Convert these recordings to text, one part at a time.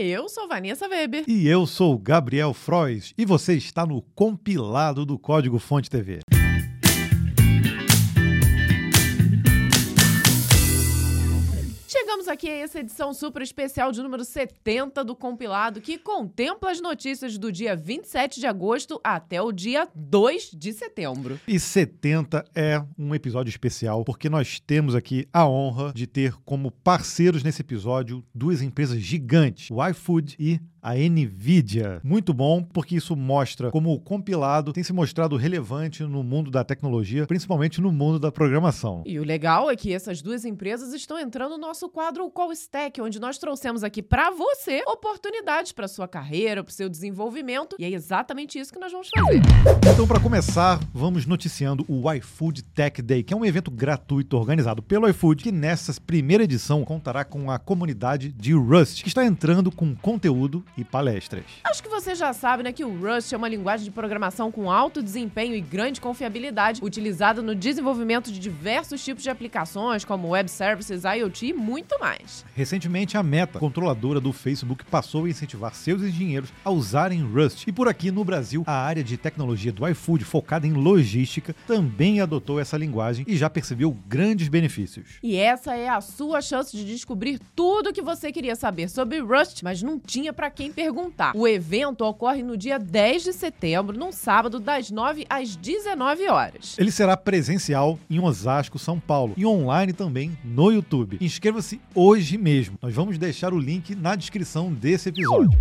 Eu sou Vanessa Weber. E eu sou Gabriel Frois. E você está no compilado do Código Fonte TV. Chegamos aqui essa edição super especial de número 70 do compilado, que contempla as notícias do dia 27 de agosto até o dia 2 de setembro. E 70 é um episódio especial, porque nós temos aqui a honra de ter como parceiros nesse episódio duas empresas gigantes, o iFood e a Nvidia. Muito bom, porque isso mostra como o compilado tem se mostrado relevante no mundo da tecnologia, principalmente no mundo da programação. E o legal é que essas duas empresas estão entrando no nosso quadro Call Stack, onde nós trouxemos aqui para você oportunidades para sua carreira, para o seu desenvolvimento, e é exatamente isso que nós vamos fazer. Então, para começar, vamos noticiando o iFood Tech Day, que é um evento gratuito organizado pelo iFood, que nessa primeira edição contará com a comunidade de Rust, que está entrando com conteúdo e palestras. Acho que você já sabe, né, que o Rust é uma linguagem de programação com alto desempenho e grande confiabilidade, utilizada no desenvolvimento de diversos tipos de aplicações, como web services, IoT e muito mais. Recentemente, a Meta, controladora do Facebook, passou a incentivar seus engenheiros a usarem Rust. E por aqui no Brasil, a área de tecnologia do iFood, focada em logística, também adotou essa linguagem e já percebeu grandes benefícios. E essa é a sua chance de descobrir tudo o que você queria saber sobre Rust, mas não tinha para quem perguntar. O evento ocorre no dia 10 de setembro, num sábado, das 9 às 19 horas. Ele será presencial em Osasco, São Paulo, e online também no YouTube. Inscreva-se hoje mesmo. Nós vamos deixar o link na descrição desse episódio.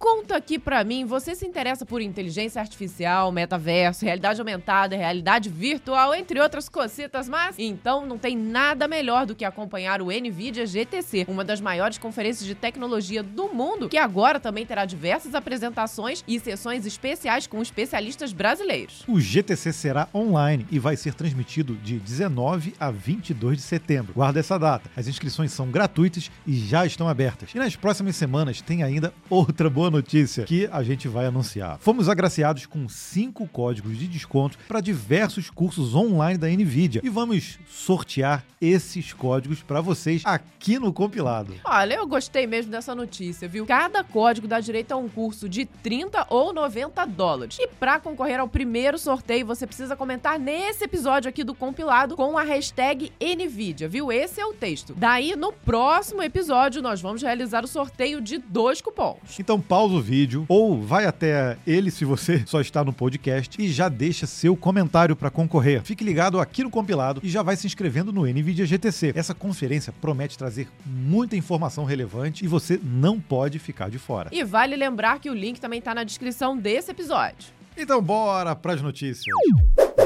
Conta aqui pra mim, você se interessa por inteligência artificial, metaverso, realidade aumentada, realidade virtual, entre outras cositas, mas então não tem nada melhor do que acompanhar o NVIDIA GTC, uma das maiores conferências de tecnologia do mundo, que agora também terá diversas apresentações e sessões especiais com especialistas brasileiros. O GTC será online e vai ser transmitido de 19 a 22 de setembro. Guarda essa data. As inscrições são gratuitas e já estão abertas. E nas próximas semanas tem ainda outra boa notícia que a gente vai anunciar. Fomos agraciados com cinco códigos de desconto para diversos cursos online da Nvidia e vamos sortear esses códigos para vocês aqui no compilado. Olha, eu gostei mesmo dessa notícia, viu? Cada código dá direito a um curso de 30 ou 90 dólares. E para concorrer ao primeiro sorteio, você precisa comentar nesse episódio aqui do compilado com a hashtag Nvidia, viu? Esse é o texto. Daí, no próximo episódio, nós vamos realizar o sorteio de dois cupons. Então, pausa o vídeo ou vai até ele se você só está no podcast e já deixa seu comentário para concorrer. Fique ligado aqui no compilado e já vai se inscrevendo no NVIDIA GTC. Essa conferência promete trazer muita informação relevante e você não pode ficar de fora. E vale lembrar que o link também está na descrição desse episódio. Então bora para as notícias.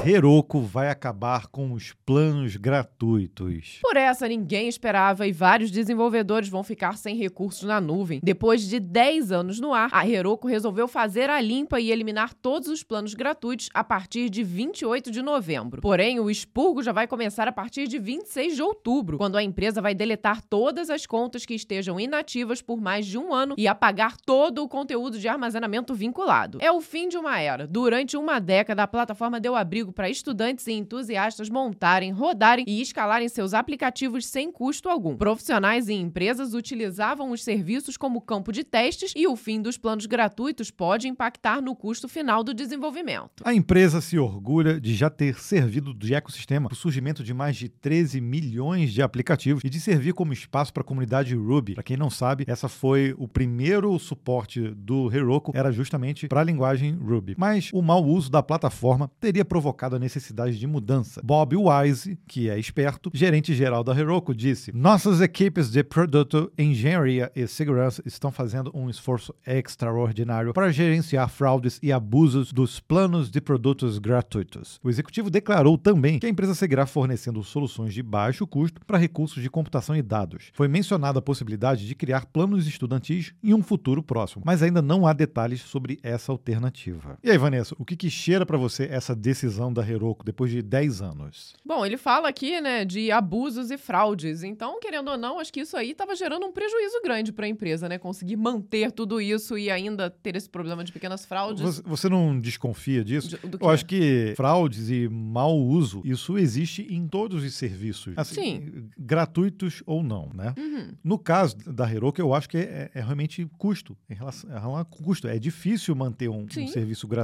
Heroku vai acabar com os planos gratuitos. Por essa ninguém esperava e vários desenvolvedores vão ficar sem recursos na nuvem. Depois de 10 anos no ar, a Heroku resolveu fazer a limpa e eliminar todos os planos gratuitos a partir de 28 de novembro. Porém, o expurgo já vai começar a partir de 26 de outubro, quando a empresa vai deletar todas as contas que estejam inativas por mais de um ano e apagar todo o conteúdo de armazenamento vinculado. É o fim de uma era. Durante uma década, a plataforma deu abrigo para estudantes e entusiastas montarem, rodarem e escalarem seus aplicativos sem custo algum. Profissionais e empresas utilizavam os serviços como campo de testes e o fim dos planos gratuitos pode impactar no custo final do desenvolvimento. A empresa se orgulha de já ter servido de ecossistema o surgimento de mais de 13 milhões de aplicativos e de servir como espaço para a comunidade Ruby. Para quem não sabe, essa foi o primeiro suporte do Heroku, era justamente para a linguagem Ruby. Mas o mau uso da plataforma teria provocado a necessidade de mudança. Bob Wise, que é esperto, gerente geral da Heroku, disse: Nossas equipes de produto, engenharia e segurança estão fazendo um esforço extraordinário para gerenciar fraudes e abusos dos planos de produtos gratuitos. O executivo declarou também que a empresa seguirá fornecendo soluções de baixo custo para recursos de computação e dados. Foi mencionada a possibilidade de criar planos estudantis em um futuro próximo, mas ainda não há detalhes sobre essa alternativa. E aí, Vanessa, o que, que cheira para você essa decisão da Heroku depois de 10 anos? Bom, ele fala aqui, né, de abusos e fraudes. Então, querendo ou não, acho que isso aí estava gerando um prejuízo grande para a empresa, né? Conseguir manter tudo isso e ainda ter esse problema de pequenas fraudes. Você, não desconfia disso? De- Eu acho que fraudes e mau uso, isso existe em todos os serviços. Assim, Sim. Gratuitos ou não, né? Uhum. No caso da Heroku, eu acho que é, é realmente custo. Em relação, a custo. É difícil manter um, um serviço gratuito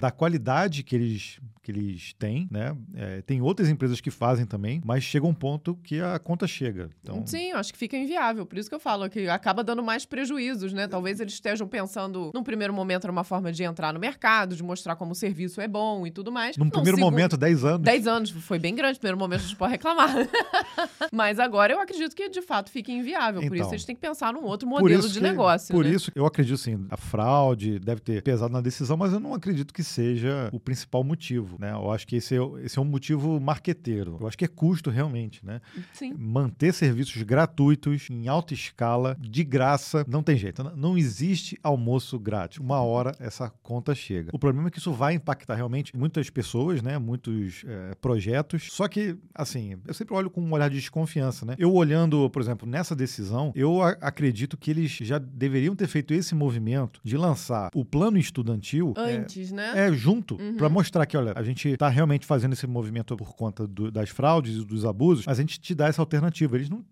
da qualidade que eles, que eles têm, né? É, tem outras empresas que fazem também, mas chega um ponto que a conta chega. Então, Sim, acho que fica inviável. Por isso que eu falo que acaba dando mais prejuízos, né? Talvez eles estejam pensando, num primeiro momento, numa forma de entrar no mercado, de mostrar como o serviço é bom e tudo mais. num primeiro segundo- momento, 10 anos. 10 anos, foi bem grande. Primeiro momento a gente pode reclamar. Mas agora eu acredito que de fato fica inviável. Por Então. isso eles têm que pensar num outro Por modelo de que- negócio. Por né? isso, eu acredito sim, a fraude deve ter pesado na decisão, mas eu não acredito que seja o principal motivo, né? Eu acho que esse é, esse é um motivo marqueteiro. Eu acho que é custo realmente, né? Sim. Manter serviços gratuitos em alta escala, de graça, não tem jeito. Não- existe almoço grátis. Uma hora essa conta chega. O problema é que isso vai impactar realmente muitas pessoas, né? Muitos é, projetos. Só que, assim, eu sempre olho com um olhar de desconfiança, né? Eu olhando, por exemplo, nessa decisão, eu acredito que eles já deveriam ter feito esse movimento de lançar o plano estudantil é, Antes, né? é, junto, Uhum. pra mostrar que, olha, a gente tá realmente fazendo esse movimento por conta do- das fraudes e dos abusos, mas a gente te dá essa alternativa. Eles não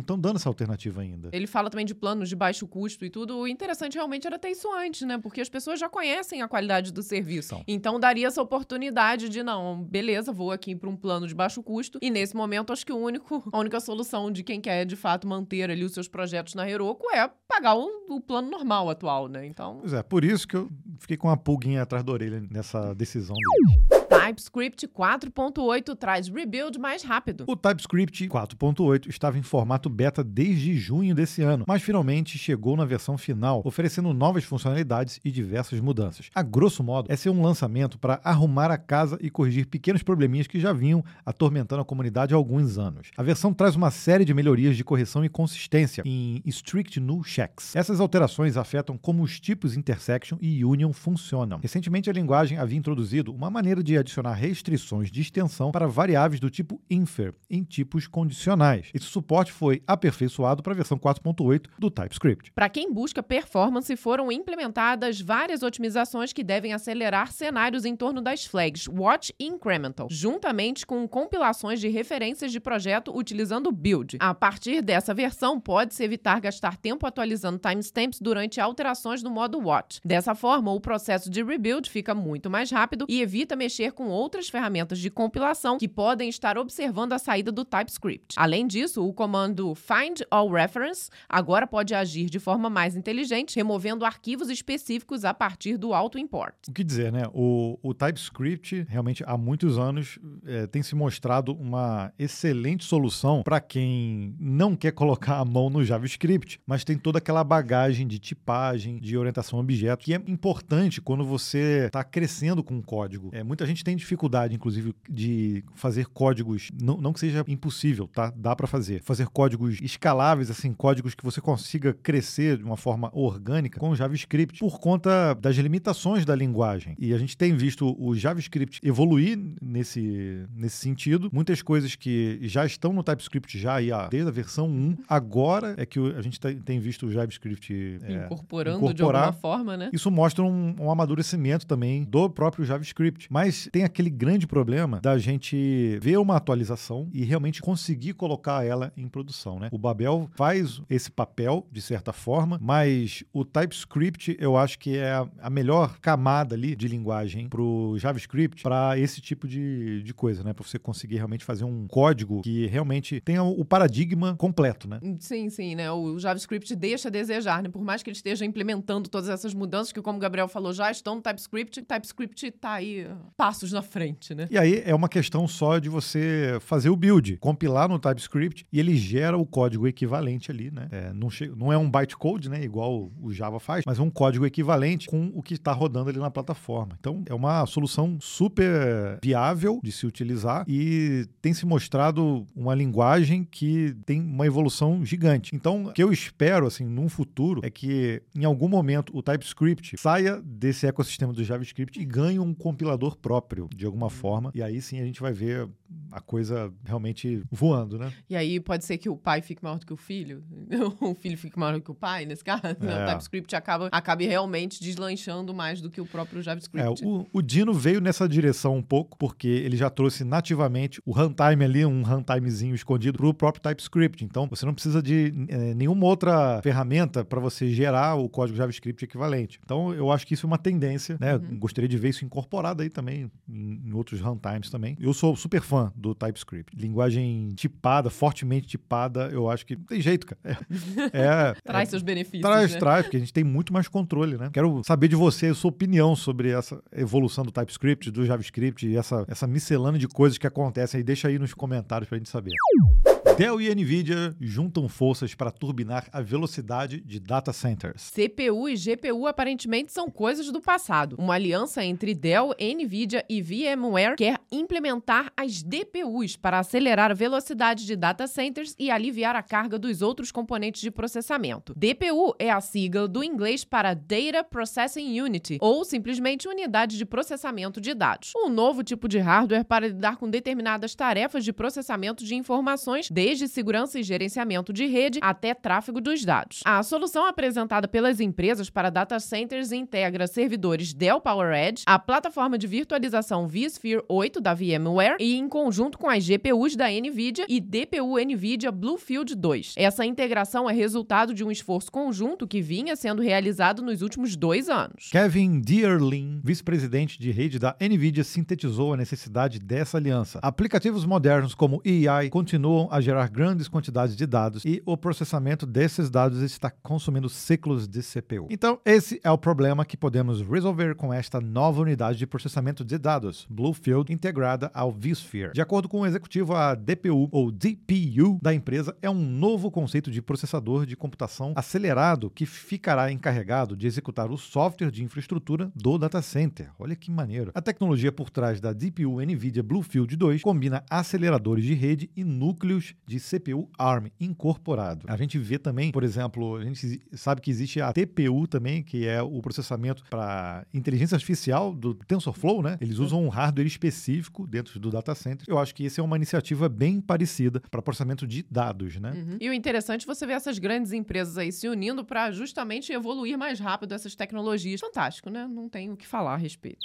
estão dando essa alternativa ainda. Ele fala também de planos de baixo custo e tudo. O interessante realmente era ter isso antes, né? Porque as pessoas já conhecem a qualidade do serviço. Então. Então daria essa oportunidade de, não, beleza, vou aqui para um plano de baixo custo. E nesse momento, acho que o único, a única solução de quem quer de fato manter ali os seus projetos na Heroku é pagar o, o plano normal atual, né? Então, Pois é, por isso que eu fiquei com uma pulguinha atrás da orelha nessa decisão dele. TypeScript 4.8 traz rebuild mais rápido. O TypeScript 4.8 estava em formato beta desde junho desse ano, mas finalmente chegou na versão final, oferecendo novas funcionalidades e diversas mudanças. A grosso modo, é um lançamento para arrumar a casa e corrigir pequenos probleminhas que já vinham atormentando a comunidade há alguns anos. A versão traz uma série de melhorias de correção e consistência em strict null checks. Essas alterações afetam como os tipos intersection e union funcionam. Recentemente, a linguagem havia introduzido uma maneira de adicionar restrições de extensão para variáveis do tipo infer em tipos condicionais. Esse suporte foi aperfeiçoado para a versão 4.8 do TypeScript. Para quem busca performance, foram implementadas várias otimizações que devem acelerar cenários em torno das flags Watch e Incremental, juntamente com compilações de referências de projeto utilizando build. A partir dessa versão, pode-se evitar gastar tempo atualizando timestamps durante alterações no modo Watch. Dessa forma, o processo de rebuild fica muito mais rápido e evita mexer com outras ferramentas de compilação que podem estar observando a saída do TypeScript. Além disso, o comando find all reference agora pode agir de forma mais inteligente, removendo arquivos específicos a partir do auto-import. O que dizer, né? O, o TypeScript, realmente, há muitos anos, eh, tem se mostrado uma excelente solução para quem não quer colocar a mão no JavaScript, mas tem toda aquela bagagem de tipagem, de orientação a objeto, que é importante quando você está crescendo com o código. É, muita gente tem dificuldade, inclusive, de fazer códigos, não, não que seja impossível, tá? Dá para fazer. Fazer códigos escaláveis, assim, códigos que você consiga crescer de uma forma orgânica com JavaScript, por conta das limitações da linguagem. E a gente tem visto o JavaScript evoluir nesse, nesse sentido. Muitas coisas que já estão no TypeScript já aí, desde a versão 1, agora é que a gente tem- visto o JavaScript é, incorporando de incorporar. alguma forma, né? isso mostra um, um amadurecimento também do próprio JavaScript. Mas tem aquele grande problema da gente ver uma atualização e realmente conseguir colocar ela em produção, né? O Babel faz esse papel, de certa forma, mas o TypeScript eu acho que é a, melhor camada ali de linguagem pro JavaScript para esse tipo de, de coisa, né? Para você conseguir realmente fazer um código que realmente tenha o paradigma completo, né? Sim, sim, né? O JavaScript deixa a desejar, né? Por mais que ele esteja implementando todas essas mudanças, que como o Gabriel falou, já estão no TypeScript, o TypeScript tá aí uh, passos na frente, né? E aí é uma questão só de você fazer o build, compilar no TypeScript e ele gera o código equivalente ali, né? É, não, não é um bytecode, né? Igual o Java faz, mas é um código equivalente com o que está rodando ali na plataforma. Então é uma solução super viável de se utilizar e tem se mostrado uma linguagem que tem uma evolução gigante. Então o que eu espero, assim, num futuro é que em algum momento o TypeScript saia desse ecossistema do JavaScript e ganhe um compilador próprio, de alguma forma. E aí sim a gente vai ver a coisa realmente voando, né? E aí pode ser que o pai fique maior do que o filho, o filho fique maior do que o pai, nesse caso. É. O TypeScript acaba, acabe realmente deslanchando mais do que o próprio JavaScript. É, o, o Dino veio nessa direção um pouco, porque ele já trouxe nativamente o runtime ali, um runtimezinho escondido para o próprio TypeScript. Então, você não precisa de é, nenhuma outra ferramenta para você gerar o código JavaScript equivalente. Então, eu acho que isso é uma tendência, né? Uhum. Gostaria de ver isso incorporado aí também em, outros runtimes também. Eu sou super fã do TypeScript. Linguagem tipada, fortemente tipada, eu acho que não tem jeito, cara. É, é, traz é, seus benefícios. Traz, né? traz, porque a gente tem muito mais controle, né? Quero saber de você a sua opinião sobre essa evolução do TypeScript, do JavaScript e essa, essa miscelânea de coisas que acontecem aí. Deixa aí nos comentários pra gente saber. Dell e Nvidia juntam forças para turbinar a velocidade de data centers. CPU e GPU aparentemente são coisas do passado. Uma aliança entre Dell, Nvidia e VMware quer implementar as DPUs para acelerar a velocidade de data centers e aliviar a carga dos outros componentes de processamento. DPU é a sigla do inglês para Data Processing Unit, ou simplesmente unidade de processamento de dados. Um novo tipo de hardware para lidar com determinadas tarefas de processamento de informações desde segurança e gerenciamento de rede até tráfego dos dados. A solução apresentada pelas empresas para data centers integra servidores Dell PowerEdge, a plataforma de virtualização vSphere 8 da VMware e em conjunto com as GPUs da NVIDIA e DPU NVIDIA Bluefield 2. Essa integração é resultado de um esforço conjunto que vinha sendo realizado nos últimos dois anos. Kevin Deerlin, vice-presidente de rede da NVIDIA, sintetizou a necessidade dessa aliança. Aplicativos modernos como AI continuam a gerar gerar grandes quantidades de dados e o processamento desses dados está consumindo ciclos de CPU. Então, esse é o problema que podemos resolver com esta nova unidade de processamento de dados, Bluefield, integrada ao vSphere. De acordo com o executivo, a DPU ou DPU da empresa é um novo conceito de processador de computação acelerado que ficará encarregado de executar o software de infraestrutura do data center. Olha que maneiro. A tecnologia por trás da DPU NVIDIA Bluefield 2 combina aceleradores de rede e núcleos de CPU ARM incorporado. A gente vê também, por exemplo, a gente sabe que existe a TPU também, que é o processamento para inteligência artificial do TensorFlow, né? Eles usam um hardware específico dentro do data center. Eu acho que essa é uma iniciativa bem parecida para processamento de dados, né? Uhum. E o interessante é você ver essas grandes empresas aí se unindo para justamente evoluir mais rápido essas tecnologias. Fantástico, né? Não tem o que falar a respeito.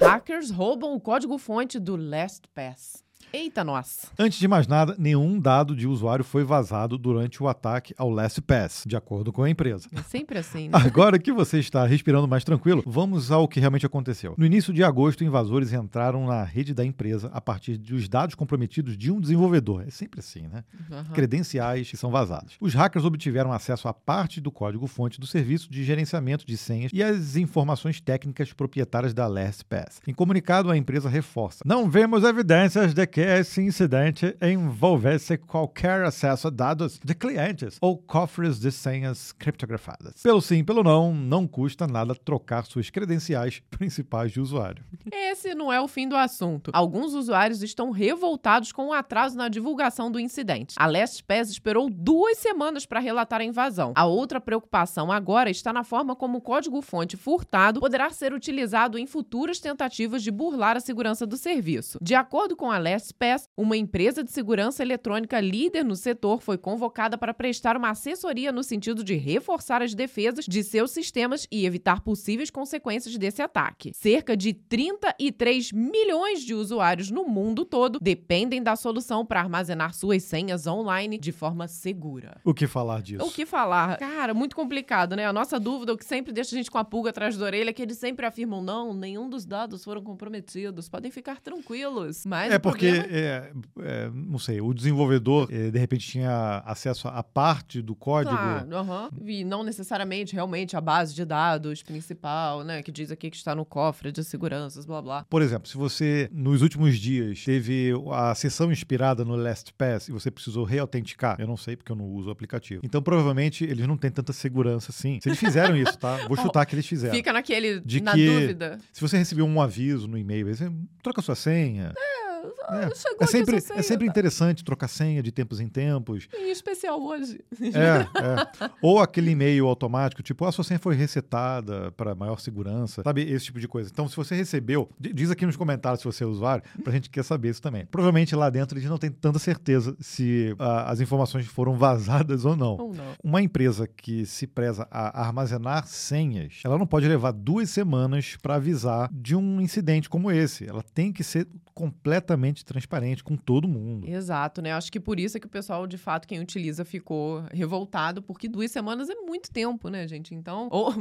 Hackers roubam o código-fonte do LastPass. Eita, nossa. Antes de mais nada, nenhum dado de usuário foi vazado durante o ataque ao LastPass, de acordo com a empresa. É sempre assim. Né? Agora que você está respirando mais tranquilo, vamos ao que realmente aconteceu. No início de agosto, invasores entraram na rede da empresa a partir dos dados comprometidos de um desenvolvedor. É sempre assim, né? Uhum. Credenciais que são vazados. Os hackers obtiveram acesso a parte do código-fonte do serviço de gerenciamento de senhas e as informações técnicas proprietárias da LastPass. Em comunicado, a empresa reforça: Não vemos evidências de que que esse incidente envolvesse qualquer acesso a dados de clientes ou cofres de senhas criptografadas. Pelo sim, pelo não, não custa nada trocar suas credenciais principais de usuário. Esse não é o fim do assunto. Alguns usuários estão revoltados com o atraso na divulgação do incidente. A LastPass esperou duas semanas para relatar a invasão. A outra preocupação agora está na forma como o código-fonte furtado poderá ser utilizado em futuras tentativas de burlar a segurança do serviço. De acordo com a LastPass, Uma empresa de segurança eletrônica líder no setor, foi convocada para prestar uma assessoria no sentido de reforçar as defesas de seus sistemas e evitar possíveis consequências desse ataque. Cerca de 33 milhões de usuários no mundo todo dependem da solução para armazenar suas senhas online de forma segura. O que falar disso? O que falar? Cara, muito complicado, né? A nossa dúvida, o que sempre deixa a gente com a pulga atrás da orelha, é que eles sempre afirmam: não, nenhum dos dados foram comprometidos, podem ficar tranquilos. Mas é porque é, é, não sei, o desenvolvedor é, de repente tinha acesso a parte do código. Claro, uhum. e não necessariamente realmente a base de dados principal, né? Que diz aqui que está no cofre de seguranças, blá blá. Por exemplo, se você nos últimos dias teve a sessão inspirada no LastPass e você precisou reautenticar, eu não sei porque eu não uso o aplicativo. Então provavelmente eles não têm tanta segurança assim. Se eles fizeram isso, tá? Vou chutar que eles fizeram. Fica naquele, de na que, dúvida. Se você recebeu um aviso no e-mail, você troca sua senha. É é, chegou é sempre, é sempre interessante trocar senha de tempos em tempos. Em especial hoje. É, é. Ou aquele e-mail automático, tipo, a sua senha foi resetada para maior segurança, sabe? Esse tipo de coisa. Então, se você recebeu, diz aqui nos comentários se você é usuário, pra gente quer saber isso também. Provavelmente lá dentro eles não têm tanta certeza se uh, as informações foram vazadas ou não. Ou não. Uma empresa que se preza a armazenar senhas, ela não pode levar duas semanas para avisar de um incidente como esse. Ela tem que ser completamente transparente com todo mundo. Exato, né? Acho que por isso é que o pessoal, de fato, quem utiliza ficou revoltado, porque duas semanas é muito tempo, né, gente? Então, ou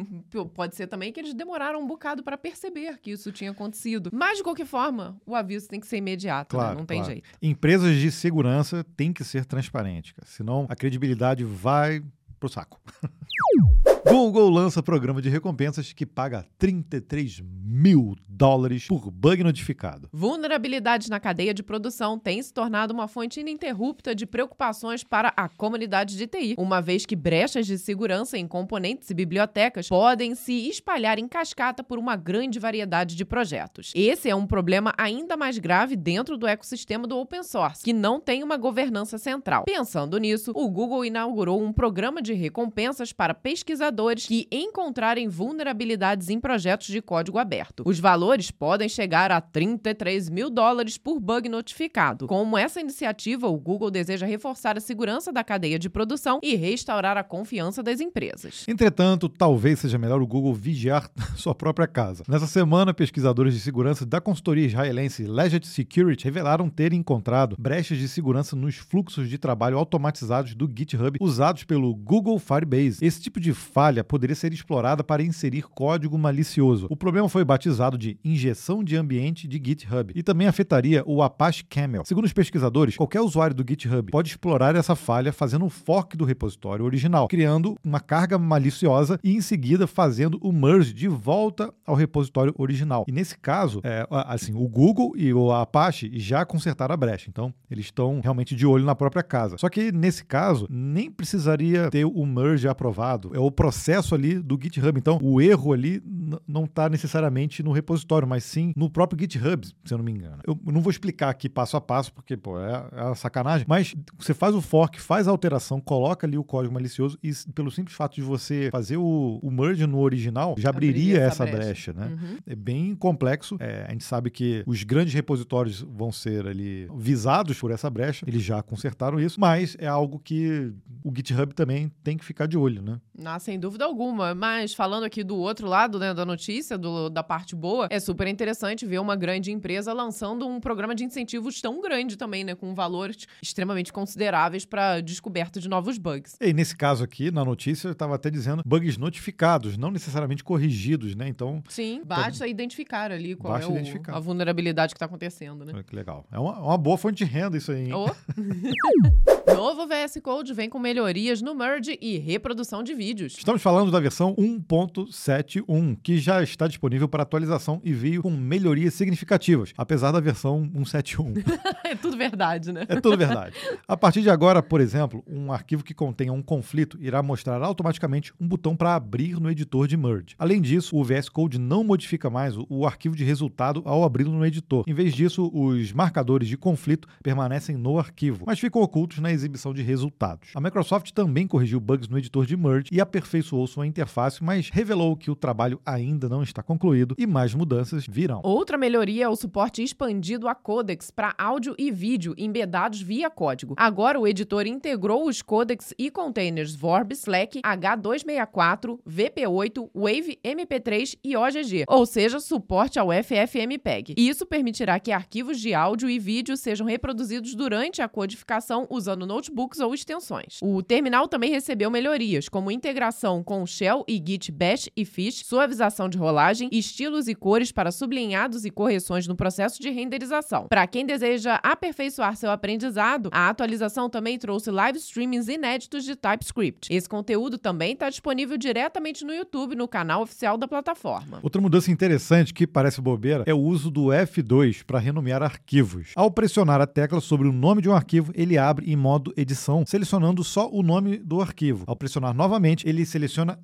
pode ser também que eles demoraram um bocado para perceber que isso tinha acontecido. Mas, de qualquer forma, o aviso tem que ser imediato, claro, né? Não tem claro. jeito. Empresas de segurança têm que ser transparentes, cara. senão a credibilidade vai pro saco. Google lança programa de recompensas que paga 33 mil dólares por bug notificado. Vulnerabilidades na cadeia de produção têm se tornado uma fonte ininterrupta de preocupações para a comunidade de TI, uma vez que brechas de segurança em componentes e bibliotecas podem se espalhar em cascata por uma grande variedade de projetos. Esse é um problema ainda mais grave dentro do ecossistema do open source, que não tem uma governança central. Pensando nisso, o Google inaugurou um programa de recompensas para pesquisadores que encontrarem vulnerabilidades em projetos de código aberto. Os valores podem chegar a 33 mil dólares por bug notificado. Com essa iniciativa, o Google deseja reforçar a segurança da cadeia de produção e restaurar a confiança das empresas. Entretanto, talvez seja melhor o Google vigiar sua própria casa. Nessa semana, pesquisadores de segurança da consultoria israelense Legit Security revelaram terem encontrado brechas de segurança nos fluxos de trabalho automatizados do GitHub usados pelo Google Firebase. Esse tipo de falha falha poderia ser explorada para inserir código malicioso. O problema foi batizado de injeção de ambiente de GitHub e também afetaria o Apache Camel. Segundo os pesquisadores, qualquer usuário do GitHub pode explorar essa falha fazendo um fork do repositório original, criando uma carga maliciosa e em seguida fazendo o merge de volta ao repositório original. E nesse caso, é, assim, o Google e o Apache já consertaram a brecha, então eles estão realmente de olho na própria casa. Só que nesse caso, nem precisaria ter o merge aprovado. É o processo processo ali do GitHub. Então, o erro ali não está necessariamente no repositório, mas sim no próprio GitHub, se eu não me engano. Eu não vou explicar aqui passo a passo, porque pô, é, é sacanagem, mas você faz o fork, faz a alteração, coloca ali o código malicioso e pelo simples fato de você fazer o, o merge no original, já abriria, essa, essa brecha, brecha né? Uhum. É bem complexo. É, a gente sabe que os grandes repositórios vão ser ali visados por essa brecha, eles já consertaram isso, mas é algo que o GitHub também tem que ficar de olho, né? Ah, sem dúvida alguma. Mas falando aqui do outro lado né, da notícia, do, da parte boa, é super interessante ver uma grande empresa lançando um programa de incentivos tão grande também, né? Com valores extremamente consideráveis para descoberta de novos bugs. E nesse caso aqui, na notícia, eu estava até dizendo bugs notificados, não necessariamente corrigidos, né? Então. Sim, basta tá... identificar ali qual basta é o, a vulnerabilidade que está acontecendo, né? Que legal. É uma, uma, boa fonte de renda isso aí, hein? Oh. Novo VS Code vem com melhorias no merge e reprodução de vídeos. Estamos falando da versão 1.71, que já está disponível para atualização e veio com melhorias significativas, apesar da versão 171. é tudo verdade, né? É tudo verdade. A partir de agora, por exemplo, um arquivo que contenha um conflito irá mostrar automaticamente um botão para abrir no editor de merge. Além disso, o VS Code não modifica mais o arquivo de resultado ao abri-lo no editor. Em vez disso, os marcadores de conflito permanecem no arquivo, mas ficam ocultos na exibição de resultados. A Microsoft também corrigiu bugs no editor de merge e aperfeiçoou sua interface, mas revelou que o trabalho ainda não está concluído e mais mudanças virão. Outra melhoria é o suporte expandido a codecs para áudio e vídeo embedados via código. Agora o editor integrou os codecs e containers VORB, Slack, H264, VP8, Wave, MP3 e OGG, ou seja, suporte ao FFmpeg. Isso permitirá que arquivos de áudio e vídeo sejam reproduzidos durante a codificação usando notebooks ou extensões. O terminal também recebeu melhorias, como integração com Shell e Git Bash e Fish, suavização de rolagem, estilos e cores para sublinhados e correções no processo de renderização. Para quem deseja aperfeiçoar seu aprendizado, a atualização também trouxe live streamings inéditos de TypeScript. Esse conteúdo também está disponível diretamente no YouTube, no canal oficial da plataforma. Outra mudança interessante que parece bobeira é o uso do F2 para renomear arquivos. Ao pressionar a tecla sobre o nome de um arquivo, ele abre em modo modo edição, selecionando só o nome do arquivo. Ao pressionar novamente, ele seleciona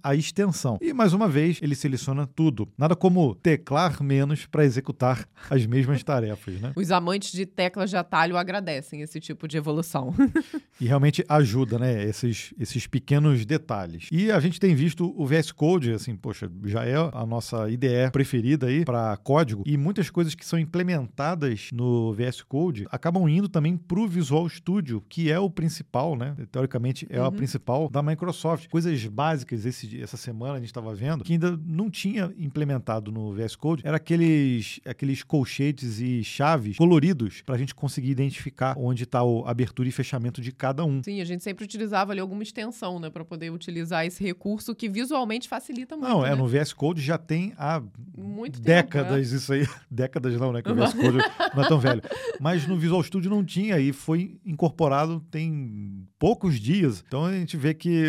a extensão. E mais uma vez, ele seleciona tudo. Nada como teclar menos para executar as mesmas tarefas, né? Os amantes de teclas de atalho agradecem esse tipo de evolução. e realmente ajuda, né? Esses, esses pequenos detalhes. E a gente tem visto o VS Code, assim, poxa, já é a nossa IDE preferida aí para código. E muitas coisas que são implementadas no VS Code acabam indo também para o Visual Studio, que é o principal, né? Teoricamente é uhum. a principal da Microsoft. Coisas básicas esse, essa semana a gente estava vendo que ainda não tinha implementado no VS Code. Era aqueles, aqueles colchetes e chaves coloridos para a gente conseguir identificar onde está a abertura e fechamento de cada um. Sim, a gente sempre utilizava ali alguma extensão, né, para poder utilizar esse recurso que visualmente facilita muito. Não, é né? no VS Code já tem há muito décadas tempo, é. isso aí. décadas não, né? Que o VS Code não é tão velho. Mas no Visual Studio não tinha e foi incorporado tem poucos dias. Então a gente vê que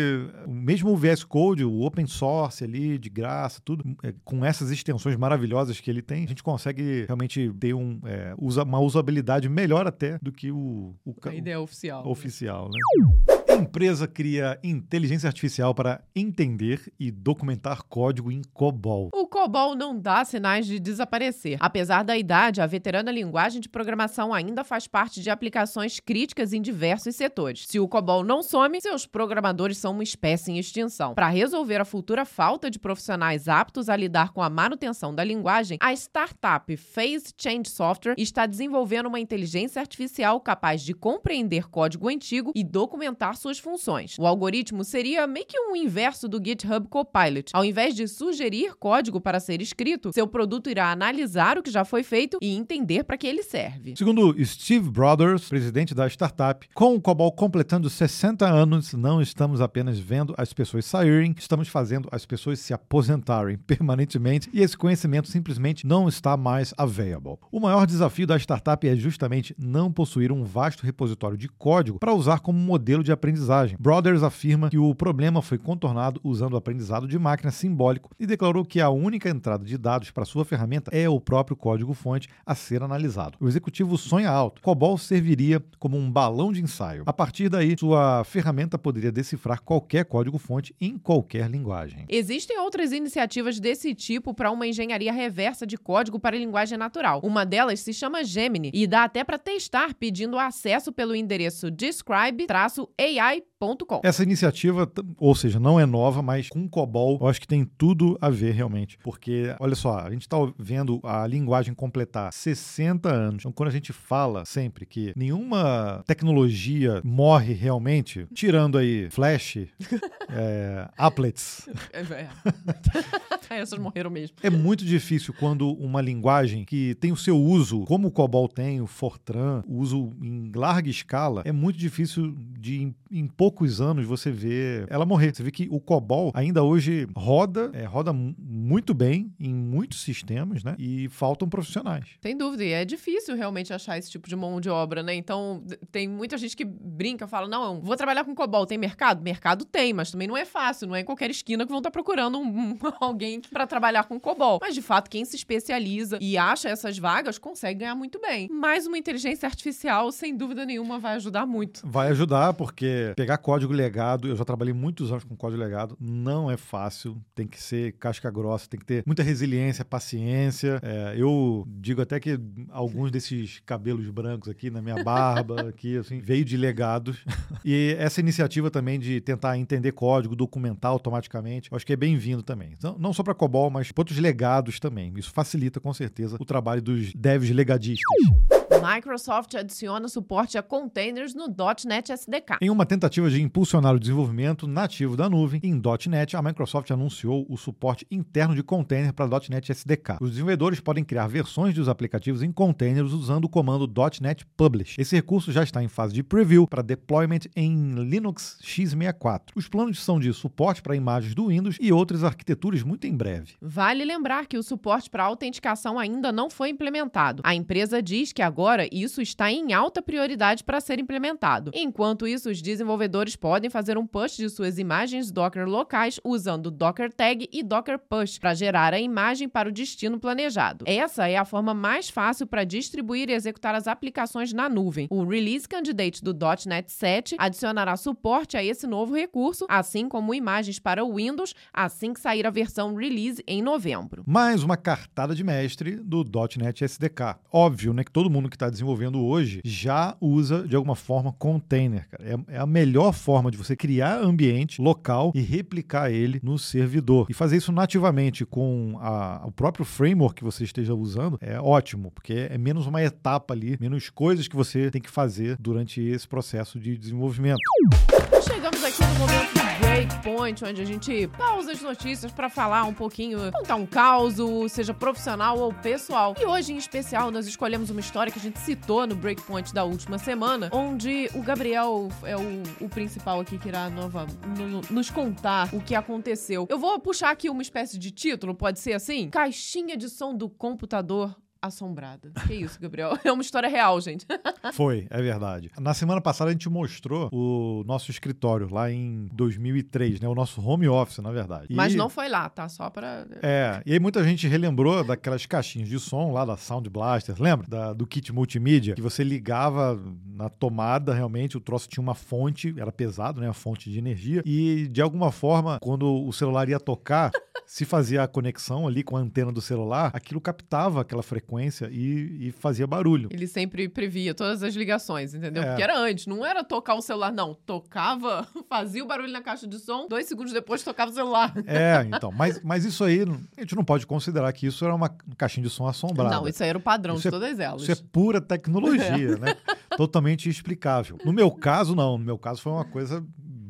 mesmo o VS Code, o open source ali, de graça, tudo, é, com essas extensões maravilhosas que ele tem, a gente consegue realmente ter um, é, usa, uma usabilidade melhor até do que o, o a ideia oficial. Oficial, né? Empresa cria inteligência artificial para entender e documentar código em COBOL. O COBOL não dá sinais de desaparecer. Apesar da idade, a veterana linguagem de programação ainda faz parte de aplicações críticas em diversos setores. Se o COBOL não some, seus programadores são uma espécie em extinção. Para resolver a futura falta de profissionais aptos a lidar com a manutenção da linguagem, a startup Phase Change Software está desenvolvendo uma inteligência artificial capaz de compreender código antigo e documentar suas funções. O algoritmo seria meio que um inverso do GitHub Copilot. Ao invés de sugerir código para ser escrito, seu produto irá analisar o que já foi feito e entender para que ele serve. Segundo Steve Brothers, presidente da startup, com o COBOL completando 60 anos, não estamos apenas vendo as pessoas saírem, estamos fazendo as pessoas se aposentarem permanentemente e esse conhecimento simplesmente não está mais available. O maior desafio da startup é justamente não possuir um vasto repositório de código para usar como modelo de aprendizagem aprendizagem. Brothers afirma que o problema foi contornado usando o aprendizado de máquina simbólico e declarou que a única entrada de dados para sua ferramenta é o próprio código-fonte a ser analisado. O executivo sonha alto. COBOL serviria como um balão de ensaio. A partir daí, sua ferramenta poderia decifrar qualquer código-fonte em qualquer linguagem. Existem outras iniciativas desse tipo para uma engenharia reversa de código para linguagem natural. Uma delas se chama Gemini e dá até para testar pedindo acesso pelo endereço describe-ai I AI.com. Essa iniciativa, ou seja, não é nova, mas com COBOL, eu acho que tem tudo a ver realmente. Porque, olha só, a gente está vendo a linguagem completar 60 anos. Então, quando a gente fala sempre que nenhuma tecnologia morre realmente, tirando aí Flash, é, applets. É, é. Essas morreram mesmo. É muito difícil quando uma linguagem que tem o seu uso, como o COBOL tem, o Fortran, uso em larga escala, é muito difícil de em poucos anos você vê ela morrer. Você vê que o COBOL ainda hoje roda, é, roda muito bem em muitos sistemas, né? E faltam profissionais. Tem dúvida, e é difícil realmente achar esse tipo de mão de obra, né? Então, tem muita gente que brinca, fala: não, vou trabalhar com COBOL, tem mercado? Mercado tem, mas também não é fácil, não é em qualquer esquina que vão estar procurando um, alguém para trabalhar com COBOL. Mas, de fato, quem se especializa e acha essas vagas consegue ganhar muito bem. Mas uma inteligência artificial, sem dúvida nenhuma, vai ajudar muito. Vai ajudar, porque pegar código legado, eu já trabalhei muitos anos com código legado, não é fácil, tem que ser casca grossa, tem que ter muita resiliência, paciência. É, eu digo até que alguns desses cabelos brancos aqui na minha barba, aqui, assim, veio de legados. e essa iniciativa também de tentar entender código, documentar automaticamente, acho que é bem-vindo também. Então, não só para COBOL, mas para outros legados também. Isso facilita com certeza o trabalho dos devs legadistas. Microsoft adiciona suporte a containers no .NET SDK. Em uma tentativa de impulsionar o desenvolvimento nativo da nuvem, em .NET, a Microsoft anunciou o suporte interno de container para .NET SDK. Os desenvolvedores podem criar versões dos aplicativos em containers usando o comando .NET Publish. Esse recurso já está em fase de preview para deployment em Linux x64. Os planos são de suporte para imagens do Windows e outras arquiteturas muito em breve. Vale lembrar que o suporte para autenticação ainda não foi implementado. A empresa diz que agora agora, isso está em alta prioridade para ser implementado. Enquanto isso, os desenvolvedores podem fazer um push de suas imagens Docker locais usando Docker Tag e Docker Push para gerar a imagem para o destino planejado. Essa é a forma mais fácil para distribuir e executar as aplicações na nuvem. O Release Candidate do .NET 7 adicionará suporte a esse novo recurso, assim como imagens para o Windows, assim que sair a versão release em novembro. Mais uma cartada de mestre do .NET SDK. Óbvio, né, que todo mundo que está desenvolvendo hoje já usa de alguma forma container. Cara. É, é a melhor forma de você criar ambiente local e replicar ele no servidor. E fazer isso nativamente com a, o próprio framework que você esteja usando é ótimo, porque é menos uma etapa ali, menos coisas que você tem que fazer durante esse processo de desenvolvimento. Chegamos aqui no momento do Breakpoint, onde a gente pausa as notícias para falar um pouquinho, contar um caos, seja profissional ou pessoal. E hoje, em especial, nós escolhemos uma história que a gente citou no Breakpoint da última semana, onde o Gabriel é o, o principal aqui que irá nova, no, nos contar o que aconteceu. Eu vou puxar aqui uma espécie de título, pode ser assim? Caixinha de som do computador assombrada. Que isso, Gabriel? É uma história real, gente. Foi, é verdade. Na semana passada a gente mostrou o nosso escritório lá em 2003, né? O nosso home office, na verdade. Mas e... não foi lá, tá? Só para É, e aí muita gente relembrou daquelas caixinhas de som lá da Sound Blaster, lembra? Da, do kit multimídia, que você ligava na tomada, realmente, o troço tinha uma fonte, era pesado, né? A fonte de energia, e de alguma forma, quando o celular ia tocar, se fazia a conexão ali com a antena do celular, aquilo captava aquela frequência e, e fazia barulho. Ele sempre previa todas as ligações, entendeu? É. Porque era antes, não era tocar o celular, não. Tocava, fazia o barulho na caixa de som, dois segundos depois tocava o celular. É, então. Mas, mas isso aí, a gente não pode considerar que isso era uma caixinha de som assombrada. Não, isso aí era o padrão isso de é, todas elas. Isso é pura tecnologia, é. né? Totalmente explicável. No meu caso, não. No meu caso, foi uma coisa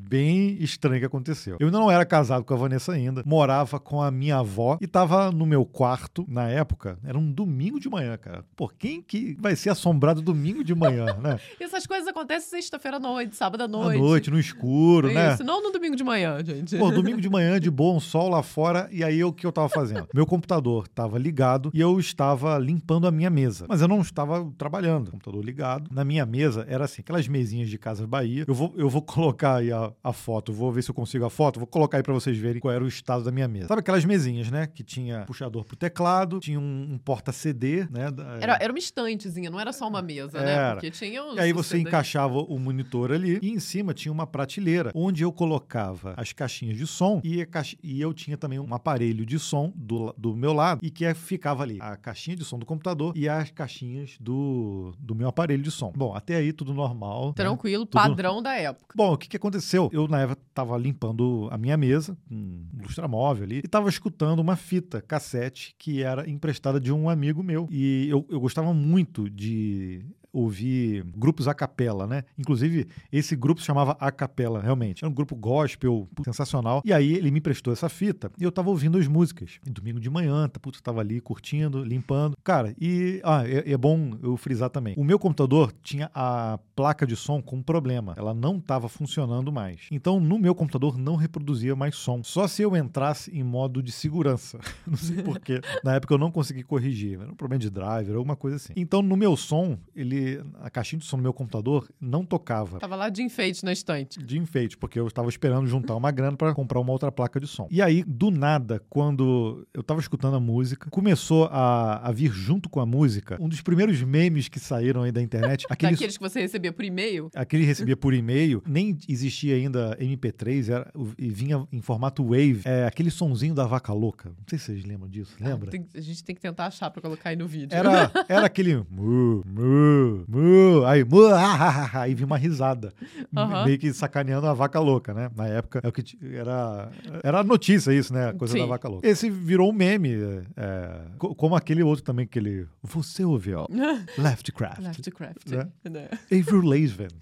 bem estranho que aconteceu. Eu não era casado com a Vanessa ainda, morava com a minha avó e tava no meu quarto na época. Era um domingo de manhã, cara. Por quem que vai ser assombrado domingo de manhã, né? Essas coisas acontecem sexta-feira à noite, sábado à noite. À noite, no escuro, né? Isso, não no domingo de manhã, gente. Pô, domingo de manhã, de bom sol lá fora, e aí o que eu tava fazendo? Meu computador tava ligado e eu estava limpando a minha mesa. Mas eu não estava trabalhando. Computador ligado. Na minha mesa era assim, aquelas mesinhas de Casa Bahia. Eu vou, eu vou colocar aí a, a foto. Vou ver se eu consigo a foto. Vou colocar aí para vocês verem qual era o estado da minha mesa. Sabe aquelas mesinhas, né? Que tinha puxador pro teclado, tinha um, um porta-CD, né? Era, era uma estantezinha, não era só uma mesa, né? era. né? Porque tinha os, E aí você encaixava o monitor ali e em cima tinha uma prateleira onde eu colocava as caixinhas de som e, caixa... e eu tinha também um aparelho de som do, do meu lado e que ficava ali a caixinha de som do computador e as caixinhas do, do meu aparelho de som. Bom, até aí tudo normal. Né? Tranquilo, né? padrão da época. Bom, o que, que aconteceu? Eu, na época, estava limpando a minha mesa, um lustramóvel ali, e estava escutando uma fita cassete que era emprestada de um amigo meu. E eu, eu gostava muito de ouvir grupos a capela, né? Inclusive, esse grupo se chamava A Capela, realmente. Era um grupo gospel sensacional. E aí ele me prestou essa fita e eu tava ouvindo as músicas. E domingo de manhã, tá, putz, tava ali curtindo, limpando. Cara, e ah, é, é, bom eu frisar também. O meu computador tinha a placa de som com um problema. Ela não tava funcionando mais. Então, no meu computador não reproduzia mais som. Só se eu entrasse em modo de segurança. não sei porquê. Na época eu não consegui corrigir. Era um problema de driver, alguma coisa assim. Então, no meu som, ele a caixinha de som no meu computador não tocava. Tava lá de enfeite na estante. De enfeite, porque eu estava esperando juntar uma grana para comprar uma outra placa de som. E aí, do nada, quando eu estava escutando a música, começou a, a, vir junto com a música um dos primeiros memes que saíram aí da internet. Aqueles, Daqueles que você recebia por e-mail? Aquele recebia por e-mail. Nem existia ainda MP3, era, e vinha em formato Wave. É, aquele sonzinho da vaca louca. Não sei se vocês lembram disso, ah, lembra? Tem, a gente tem que tentar achar para colocar aí no vídeo. Era, era aquele mu, mu, mu, aí, mu, ah, ah, aí vi uma risada. Uhum. Meio que sacaneando a vaca louca, né? Na época é o que era, era notícia isso, né? A coisa Sim. da vaca louca. Esse virou um meme, é, como aquele outro também, que ele. Você ouviu. Leftcraft. Leftcraft. Né? né? Avril Lavigne.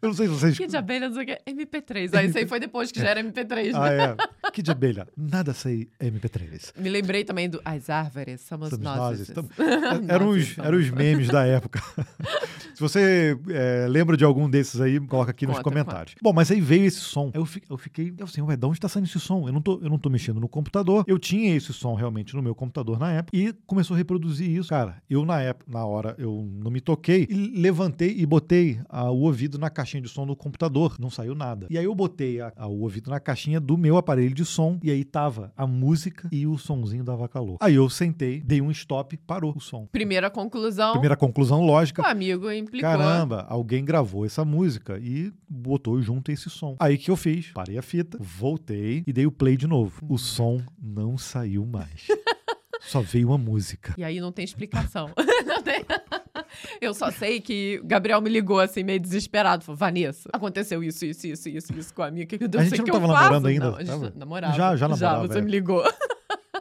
Eu não sei se vocês. Que de abelha, não sei o que. MP3. Aí isso aí foi depois que já era MP3, né? Ah, é. Que de abelha. Nada sei MP3. Me lembrei também do As árvores somos, Somos nós. nós, estamos- Eram os, eram os memes da época. Se você é, lembra de algum desses aí, coloca aqui nos Conta, comentários. Bom, mas aí veio esse som. Eu, fi- eu fiquei, eu assim, ué, de onde tá saindo esse som? Eu não, tô, eu não tô mexendo no computador. Eu tinha esse som realmente no meu computador na época e começou a reproduzir isso. Cara, eu na época, na hora, eu não me toquei e levantei e botei ah, o ouvido na caixinha de som do computador. Não saiu nada. E aí eu botei a- a- o ouvido na caixinha do meu aparelho de som e aí tava a música e o sonzinho da vaca louca. Aí eu sentei, dei um stop, parou o som. Primeira conclusão, Primeira conclusão lógica. o amigo implicou. Caramba, alguém gravou essa música e botou junto esse som. Aí que eu fiz? Parei a fita, voltei e dei o play de novo. O som não saiu mais. Só veio uma música. E aí não tem explicação. Não tem- Eu só sei que Gabriel me ligou assim, meio desesperado. Falou, Vanessa, aconteceu isso, isso, isso, isso, isso com a minha. Que, que eu A gente que não eu tava faço? namorando ainda? Não, a gente Tava? namorava. Já- já namorava, você é. me ligou.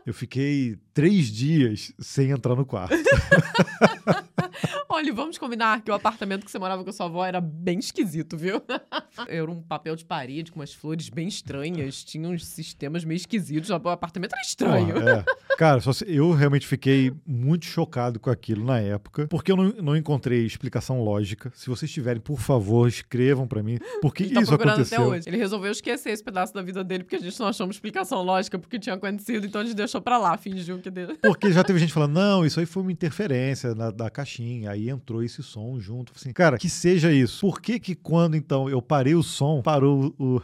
Eu fiquei três dias sem entrar no quarto. Olha, vamos combinar que o apartamento que você morava com a sua avó era bem esquisito, viu? Era um papel de parede com umas flores bem estranhas. Tinha uns sistemas meio esquisitos. O apartamento era estranho. Porra, é. Cara, só se- eu realmente fiquei muito chocado com aquilo na época, porque eu não, não encontrei explicação lógica. Se vocês tiverem, por favor, escrevam pra mim por que Ele tá isso procurando aconteceu. até hoje. Ele resolveu esquecer esse pedaço da vida dele porque a gente não achou uma explicação lógica porque tinha acontecido, então a gente deixou pra lá, fingiu que deu. Porque já teve gente falando, não, isso aí foi uma interferência na, da caixinha, aí entrou esse som junto. Assim, cara, que seja isso. Por que que quando, então, eu parei o som, parou o,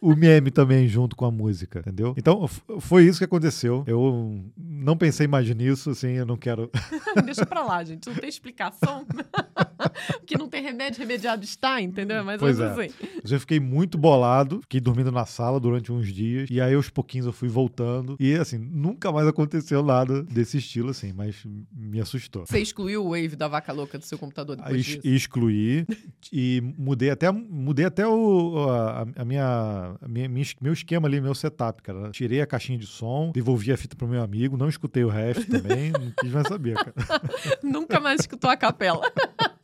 o meme também junto com a música, entendeu? Então, foi isso que aconteceu. Eu não pensei mais nisso, assim, eu não quero... Deixa pra lá, gente. Não tem explicação. que não tem remédio, remediado está, entendeu? Ou Pois é. assim. Mas Eu fiquei muito bolado, fiquei dormindo na sala durante uns dias, e aí aos pouquinhos eu fui voltando, e assim, nunca mais aconteceu nada desse estilo, assim, mas me assustou. Você excluiu o Wave da vaca louca do seu computador depois Aí disso? ex- excluí e mudei até, mudei até o, a, a minha, a minha- meu esquema ali, meu setup, cara. Tirei a caixinha de som, devolvi a fita pro meu amigo, não escutei o resto também, não quis mais saber, cara. Nunca mais escutou a capela.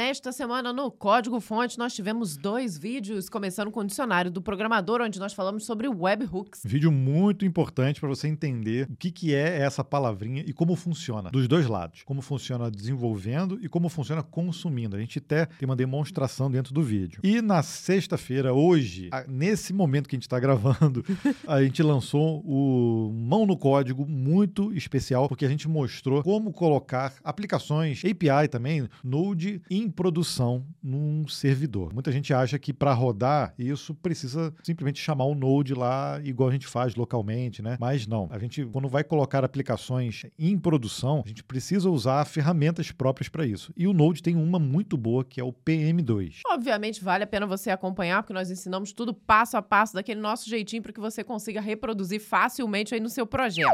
Nesta semana, no Código Fonte, nós tivemos dois vídeos, começando com o dicionário do programador, onde nós falamos sobre webhooks. Vídeo muito importante para você entender o que, que é essa palavrinha e como funciona, dos dois lados. Como funciona desenvolvendo e como funciona consumindo. A gente até tem uma demonstração dentro do vídeo. E na sexta-feira, hoje, nesse momento que a gente está gravando, a gente lançou o Mão no Código muito especial, porque a gente mostrou como colocar aplicações, API também, Node em produção num servidor. Muita gente acha que para rodar isso precisa simplesmente chamar o Node lá, igual a gente faz localmente, né? Mas não. A gente, quando vai colocar aplicações em produção, a gente precisa usar ferramentas próprias para isso. E o Node tem uma muito boa que é o PM2. Obviamente, vale a pena você acompanhar, porque nós ensinamos tudo passo a passo, daquele nosso jeitinho, para que você consiga reproduzir facilmente aí no seu projeto.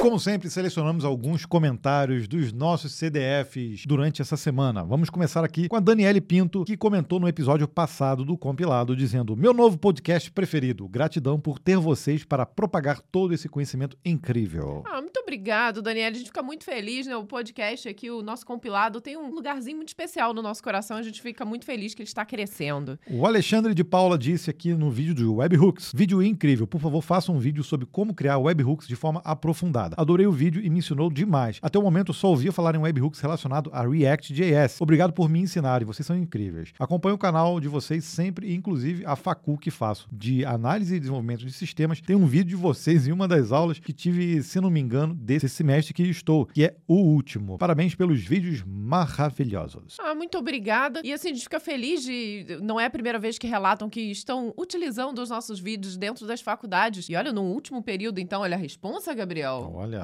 Como sempre, selecionamos alguns comentários dos nossos CDFs durante essa semana. Vamos começar aqui com a Daniele Pinto, que comentou no episódio passado do compilado, dizendo: Meu novo podcast preferido. Gratidão por ter vocês para propagar todo esse conhecimento incrível. Ah, muito obrigado, Daniela. A gente fica muito feliz, né? O podcast aqui, o nosso compilado, tem um lugarzinho muito especial no nosso coração. A gente fica muito feliz que ele está crescendo. O Alexandre de Paula disse aqui no vídeo do Webhooks: Vídeo incrível. Por favor, faça um vídeo sobre como criar webhooks de forma aprofundada. Adorei o vídeo e me ensinou demais. Até o momento só ouvia falar em webhooks relacionado a React.js. Obrigado por me ensinarem, vocês são incríveis. Acompanho o canal de vocês sempre, inclusive a facu que faço de análise e desenvolvimento de sistemas. Tem um vídeo de vocês em uma das aulas que tive, se não me engano, desse semestre que estou, que é o último. Parabéns pelos vídeos maravilhosos. Ah, muito obrigada. E assim, a gente fica feliz de. Não é a primeira vez que relatam que estão utilizando os nossos vídeos dentro das faculdades. E olha, no último período, então, olha a responsa, Gabriel. Olha.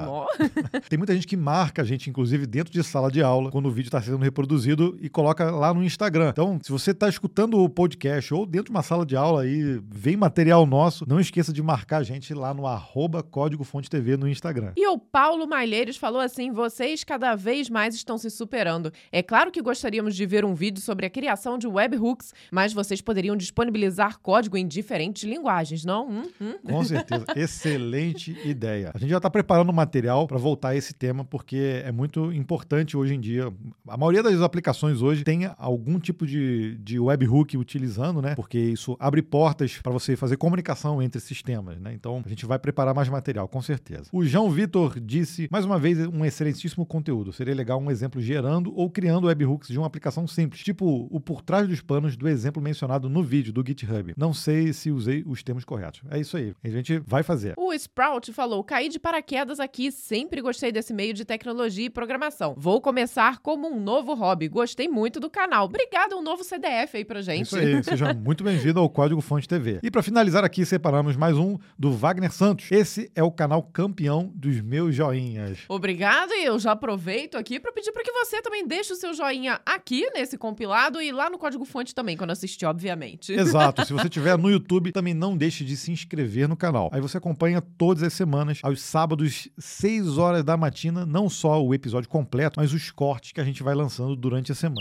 Tem muita gente que marca a gente, inclusive, dentro de sala de aula, quando o vídeo está sendo reproduzido e coloca lá no Instagram. Então, se você está escutando o podcast ou dentro de uma sala de aula aí, vem material nosso, não esqueça de marcar a gente lá no arroba Código Fonte TV no Instagram. E o Paulo Malheiros falou assim: vocês cada vez mais estão se superando. É claro que gostaríamos de ver um vídeo sobre a criação de webhooks, mas vocês poderiam disponibilizar código em diferentes linguagens, não? Hum, hum. Com certeza. Excelente ideia. A gente já está preparando preparando material para voltar a esse tema, porque é muito importante hoje em dia. A maioria das aplicações hoje tem algum tipo de, de webhook utilizando, né? Porque isso abre portas para você fazer comunicação entre sistemas, né? Então a gente vai preparar mais material, com certeza. O João Vitor disse, mais uma vez, um excelentíssimo conteúdo. Seria legal um exemplo gerando ou criando webhooks de uma aplicação simples, tipo o por trás dos panos do exemplo mencionado no vídeo do GitHub. Não sei se usei os termos corretos. É isso aí. A gente vai fazer. O Sprout falou: caí de paraquedas aqui, sempre gostei desse meio de tecnologia e programação. Vou começar como um novo hobby. Gostei muito do canal. Obrigado, um novo CDF aí pra gente. Isso aí, seja muito bem-vindo ao Código Fonte TV. E para finalizar aqui, separamos mais um do Wagner Santos. Esse é o canal campeão dos meus joinhas. Obrigado, e eu já aproveito aqui para pedir para que você também deixe o seu joinha aqui nesse compilado e lá no Código Fonte também, quando assistir, obviamente. Exato. Se você estiver no YouTube, também não deixe de se inscrever no canal. Aí você acompanha todas as semanas, aos sábados, 6 horas da matina, não só o episódio completo, mas os cortes que a gente vai lançando durante a semana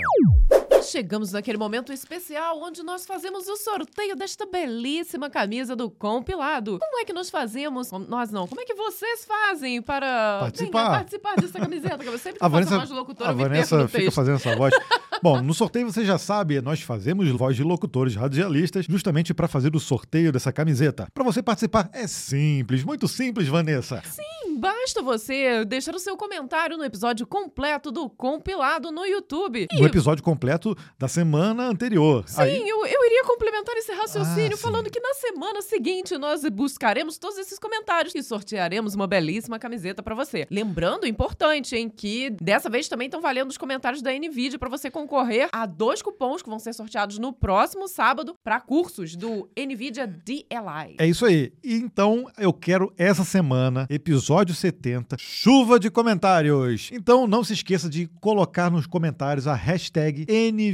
Bye. Chegamos naquele momento especial onde nós fazemos o sorteio desta belíssima camisa do compilado. Como é que nós fazemos? Nós não. Como é que vocês fazem para participar, Venha, participar dessa camiseta? Que eu sempre a Vanessa, voz de locutora, a Vanessa fica fazendo essa voz. Bom, no sorteio você já sabe, nós fazemos voz de locutores radialistas justamente para fazer o sorteio dessa camiseta. Para você participar é simples, muito simples, Vanessa. Sim, basta você deixar o seu comentário no episódio completo do compilado no YouTube. No episódio completo da semana anterior. Sim, Aí... eu, eu iria complementar esse raciocínio ah, falando que na semana seguinte nós buscaremos todos esses comentários e sortearemos uma belíssima camiseta para você. Lembrando, importante, hein, que dessa vez também estão valendo os comentários da NVIDIA para você concorrer a dois cupons que vão ser sorteados no próximo sábado para cursos do NVIDIA DLI. É isso aí. Então, eu quero essa semana, episódio 70, chuva de comentários. Então, não se esqueça de colocar nos comentários a hashtag NVIDIA,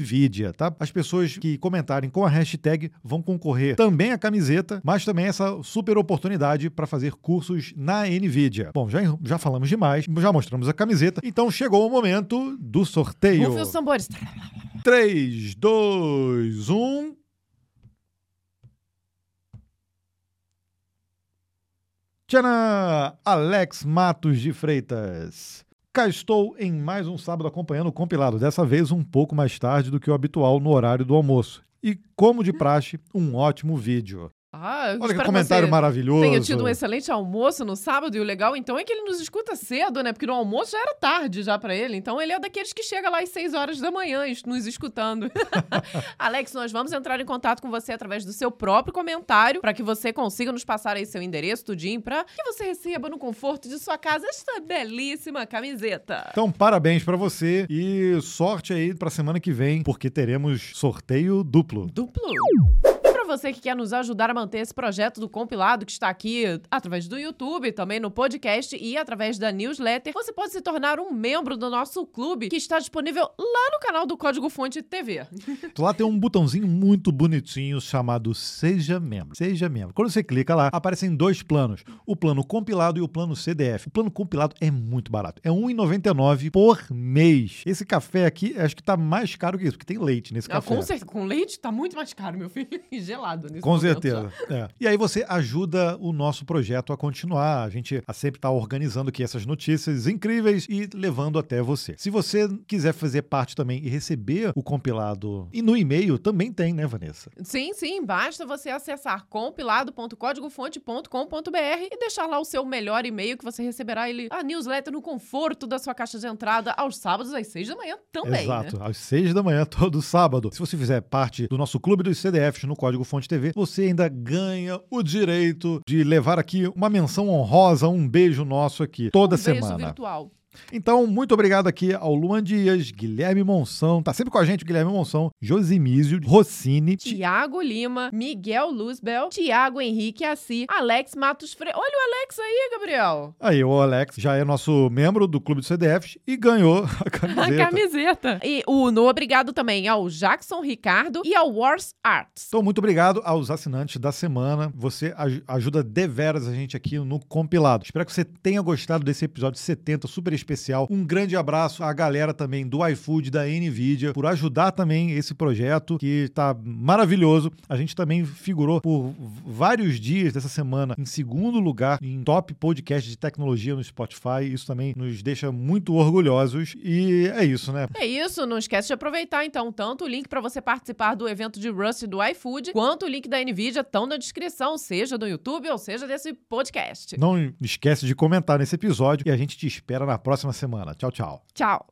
tá? As pessoas que comentarem com a hashtag vão concorrer também a camiseta, mas também essa super oportunidade para fazer cursos na NVIDIA. Bom, já, já falamos demais, já mostramos a camiseta, então chegou o momento do sorteio. Ouve os tambores. 3, 2, 1. Tchana! Alex Matos de Freitas. Cá estou em mais um sábado acompanhando o compilado, dessa vez um pouco mais tarde do que o habitual no horário do almoço. E, como de praxe, um ótimo vídeo. Ah, Olha que comentário maravilhoso. Tenha tido um excelente almoço no sábado e o legal então é que ele nos escuta cedo, né? Porque no almoço já era tarde já para ele. Então ele é daqueles que chega lá às 6 horas da manhã nos escutando. Alex, nós vamos entrar em contato com você através do seu próprio comentário para que você consiga nos passar aí seu endereço, tudinho, para que você receba no conforto de sua casa esta belíssima camiseta. Então, parabéns para você e sorte aí para semana que vem, porque teremos sorteio duplo. Duplo? Para você que quer nos ajudar a manter esse projeto do compilado que está aqui através do YouTube, também no podcast e através da newsletter, você pode se tornar um membro do nosso clube que está disponível lá no canal do Código Fonte TV. Lá tem um botãozinho muito bonitinho chamado Seja Membro. Seja Membro. Quando você clica lá, aparecem dois planos: o plano compilado e o plano CDF. O plano compilado é muito barato. É R$ 1,99 por mês. Esse café aqui, acho que está mais caro que isso, porque tem leite nesse ah, café. Com certeza, com leite está muito mais caro, meu filho. gelado nesse Com certeza. É. E aí você ajuda o nosso projeto a continuar. A gente sempre está organizando aqui essas notícias incríveis e levando até você. Se você quiser fazer parte também e receber o compilado e no e-mail também tem, né, Vanessa? Sim, sim. Basta você acessar compilado.códigofonte.com.br e deixar lá o seu melhor e-mail que você receberá ele a newsletter no conforto da sua caixa de entrada aos sábados às seis da manhã também. Exato, né? às seis da manhã todo sábado. Se você fizer parte do nosso clube dos CDFs no código Fonte TV, você ainda ganha o direito de levar aqui uma menção honrosa, um beijo nosso aqui toda um semana. Beijo virtual. Então, muito obrigado aqui ao Luan Dias, Guilherme Monção, tá sempre com a gente o Guilherme Monção, Josimísio, Rossini, Tiago Lima, Miguel Luzbel, Tiago Henrique Assi, Alex Matos Freire. Olha o Alex aí, Gabriel. Aí, o Alex já é nosso membro do Clube do CDFs e ganhou a camiseta. A camiseta. E o no obrigado também ao Jackson Ricardo e ao Wars Arts. Então, muito obrigado aos assinantes da semana. Você ajuda deveras a gente aqui no compilado. Espero que você tenha gostado desse episódio 70 super especial especial. Um grande abraço à galera também do iFood, da NVIDIA, por ajudar também esse projeto que está maravilhoso. A gente também figurou por vários dias dessa semana em segundo lugar em top podcast de tecnologia no Spotify. Isso também nos deixa muito orgulhosos. E é isso, né? É isso. Não esquece de aproveitar, então, tanto o link para você participar do evento de Rust do iFood, quanto o link da NVIDIA estão na descrição, seja do YouTube ou seja desse podcast. Não esquece de comentar nesse episódio e a gente te espera na próxima semana. Tchau, tchau. Tchau.